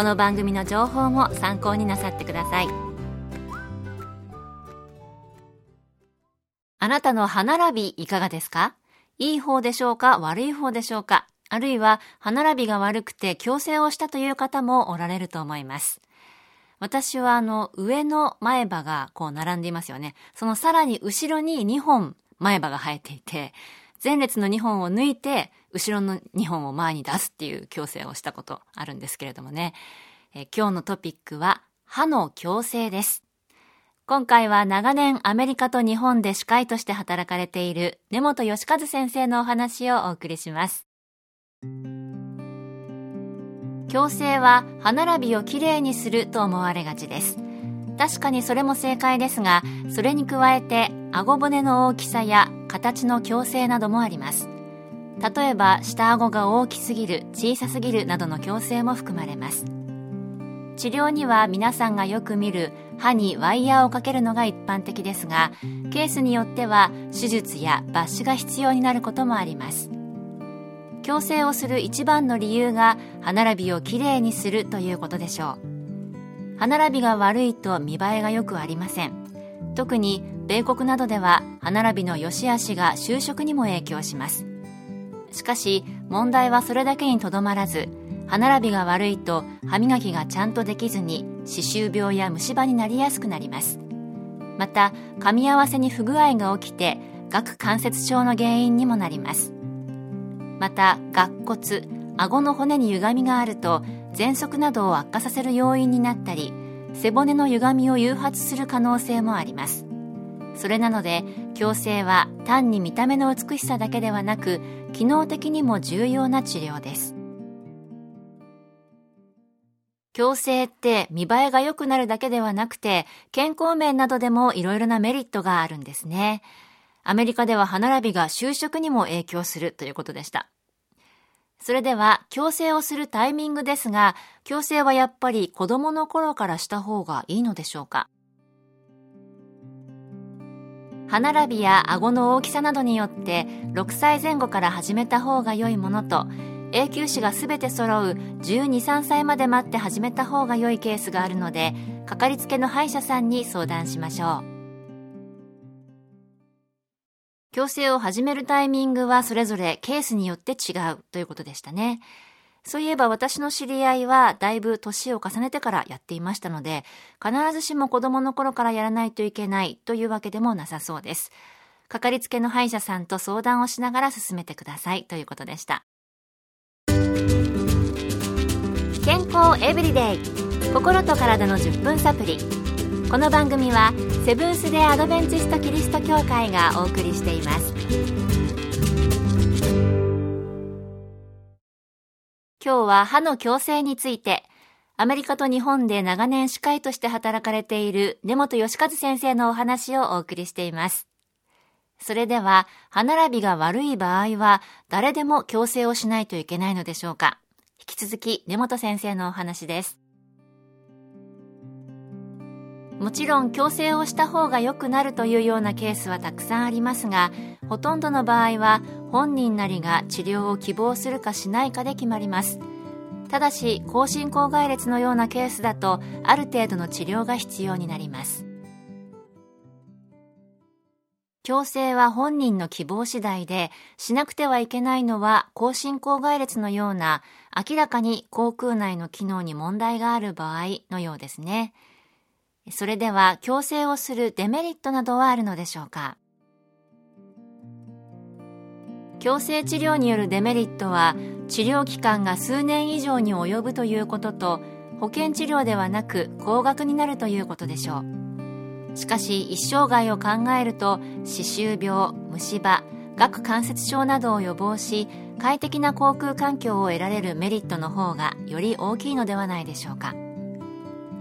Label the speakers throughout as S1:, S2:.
S1: この番組の情報も参考になさってください。あなたの歯並びいかがですか？いい方でしょうか？悪い方でしょうか？あるいは歯並びが悪くて矯正をしたという方もおられると思います。私はあの上の前歯がこう並んでいますよね。そのさらに後ろに2本前歯が生えていて、前列の2本を抜いて、後ろの2本を前に出すっていう矯正をしたことあるんですけれどもね。え今日のトピックは、歯の矯正です。今回は長年アメリカと日本で歯科医として働かれている根本義和先生のお話をお送りします。矯正は歯並びをきれいにすると思われがちです。確かにそれも正解ですが、それに加えて顎骨の大きさや形の矯正などもあります。例えば、下顎が大きすぎる、小さすぎるなどの矯正も含まれます。治療には皆さんがよく見る歯にワイヤーをかけるのが一般的ですが、ケースによっては手術や抜歯が必要になることもあります。矯正をする一番の理由が歯並びをきれいにするということでしょう。歯並びが悪いと見栄えがよくありません。特に米国などでは歯並びの良し悪しが就職にも影響します。しかし問題はそれだけにとどまらず歯並びが悪いと歯磨きがちゃんとできずに歯周病や虫歯になりやすくなります。また噛み合わせに不具合が起きて顎関節症の原因にもなります。また顎骨顎の骨に歪みがあると喘息などを悪化させる要因になったり背骨の歪みを誘発する可能性もあります。それなので矯正は単に見た目の美しさだけではなく機能的にも重要な治療です。矯正って見栄えが良くなるだけではなくて健康面などでもいろいろなメリットがあるんですね。アメリカでは歯並びが就職にも影響するということでした。それでは、矯正をするタイミングですが、矯正はやっぱり子供の頃からした方がいいのでしょうか？歯並びや顎の大きさなどによって6歳前後から始めた方が良いものと永久歯が全て揃う12、3歳まで待って始めた方が良いケースがあるのでかかりつけの歯医者さんに相談しましょう。矯正を始めるタイミングはそれぞれケースによって違うということでしたね。そういえば私の知り合いはだいぶ年を重ねてからやっていましたので、必ずしも子供の頃からやらないといけないというわけでもなさそうです。かかりつけの歯医者さんと相談をしながら進めてくださいということでした。健康エブリデイ心と体の10分サプリこの番組はセブンス・デ・アドベンチスト・キリスト教会がお送りしています。今日は歯の矯正についてアメリカと日本で長年歯科医として働かれている根本義和先生のお話をお送りしています。それでは歯並びが悪い場合は誰でも矯正をしないといけないのでしょうか。引き続き根本先生のお話です。もちろん矯正をした方が良くなるというようなケースはたくさんありますがほとんどの場合は本人なりが治療を希望するかしないかで決まります。ただし高進行外裂のようなケースだとある程度の治療が必要になります。矯正は本人の希望次第でしなくてはいけないのは高進行外裂のような明らかに口腔内の機能に問題がある場合のようですね。それでは矯正をするデメリットなどはあるのでしょうか？矯正治療によるデメリットは治療期間が数年以上に及ぶということと保険治療ではなく高額になるということでしょう。しかし一生涯を考えると歯周病虫歯顎関節症などを予防し快適な航空環境を得られるメリットの方がより大きいのではないでしょうか？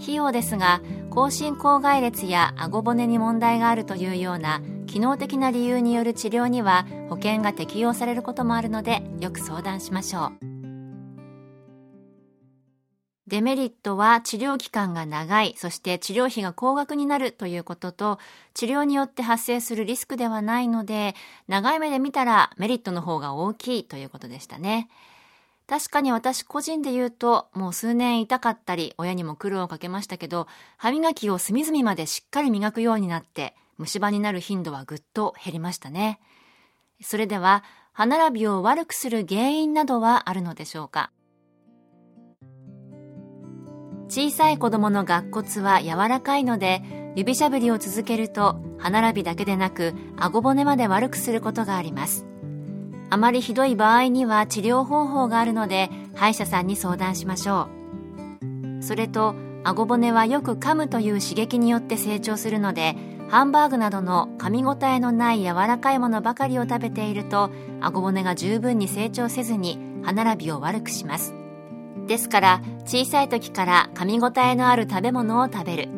S1: 費用ですが口唇口外裂や顎骨に問題があるというような機能的な理由による治療には保険が適用されることもあるのでよく相談しましょうデメリットは治療期間が長い、そして治療費が高額になるということと、治療によって発生するリスクではないので、長い目で見たらメリットの方が大きいということでしたね。確かに私個人で言うと、もう数年痛かったり、親にも苦労をかけましたけど、歯磨きを隅々までしっかり磨くようになって、虫歯になる頻度はぐっと減りましたね。それでは、歯並びを悪くする原因などはあるのでしょうか？小さい子供の顎骨は柔らかいので、指しゃぶりを続けると、歯並びだけでなく、顎骨まで悪くすることがあります。あまりひどい場合には治療方法があるので歯医者さんに相談しましょう。それと顎骨はよく噛むという刺激によって成長するのでハンバーグなどの噛み応えのない柔らかいものばかりを食べていると顎骨が十分に成長せずに歯並びを悪くします。ですから小さい時から噛み応えのある食べ物を食べる。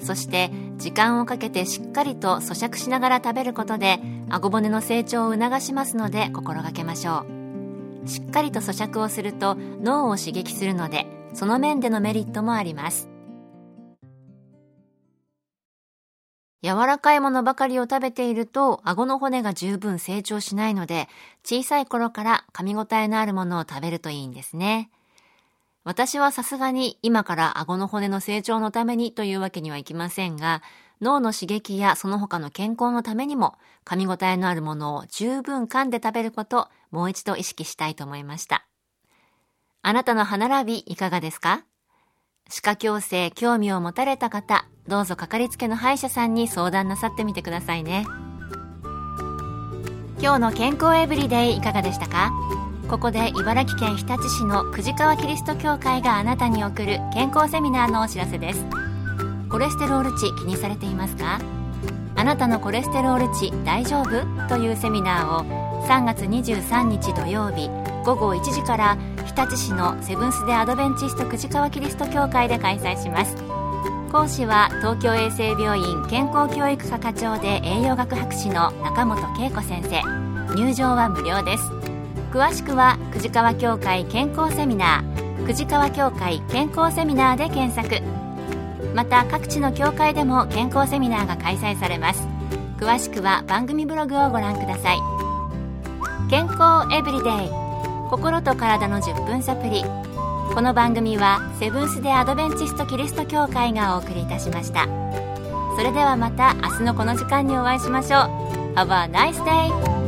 S1: そして時間をかけてしっかりと咀嚼しながら食べることで顎骨の成長を促しますので心がけましょう。しっかりと咀嚼をすると脳を刺激するのでその面でのメリットもあります。柔らかいものばかりを食べていると顎の骨が十分成長しないので小さい頃から噛み応えのあるものを食べるといいんですね。私はさすがに今から顎の骨の成長のためにというわけにはいきませんが、脳の刺激やその他の健康のためにも噛み応えのあるものを十分噛んで食べることもう一度意識したいと思いました。あなたの歯並びいかがですか？歯科矯正興味を持たれた方、どうぞかかりつけの歯医者さんに相談なさってみてくださいね。今日の健康エブリデイいかがでしたか？ここで茨城県日立市の久慈川キリスト教会があなたに送る健康セミナーのお知らせですコレステロール値気にされていますか？あなたのコレステロール値大丈夫？というセミナーを3月23日土曜日午後1時から日立市のセブンス・デ・アドベンチスト久慈川キリスト教会で開催します。講師は東京衛生病院健康教育科課長で栄養学博士の中本恵子先生。入場は無料です。詳しくは久慈川協会健康セミナー。久慈川協会健康セミナーで検索。また各地の協会でも健康セミナーが開催されます。詳しくは番組ブログをご覧ください。健康エブリデイ。心と体の10分サプリ。この番組はセブンス・デ・アドベンチスト・キリスト教会がお送りいたしました。それではまた明日のこの時間にお会いしましょう。Have a nice day!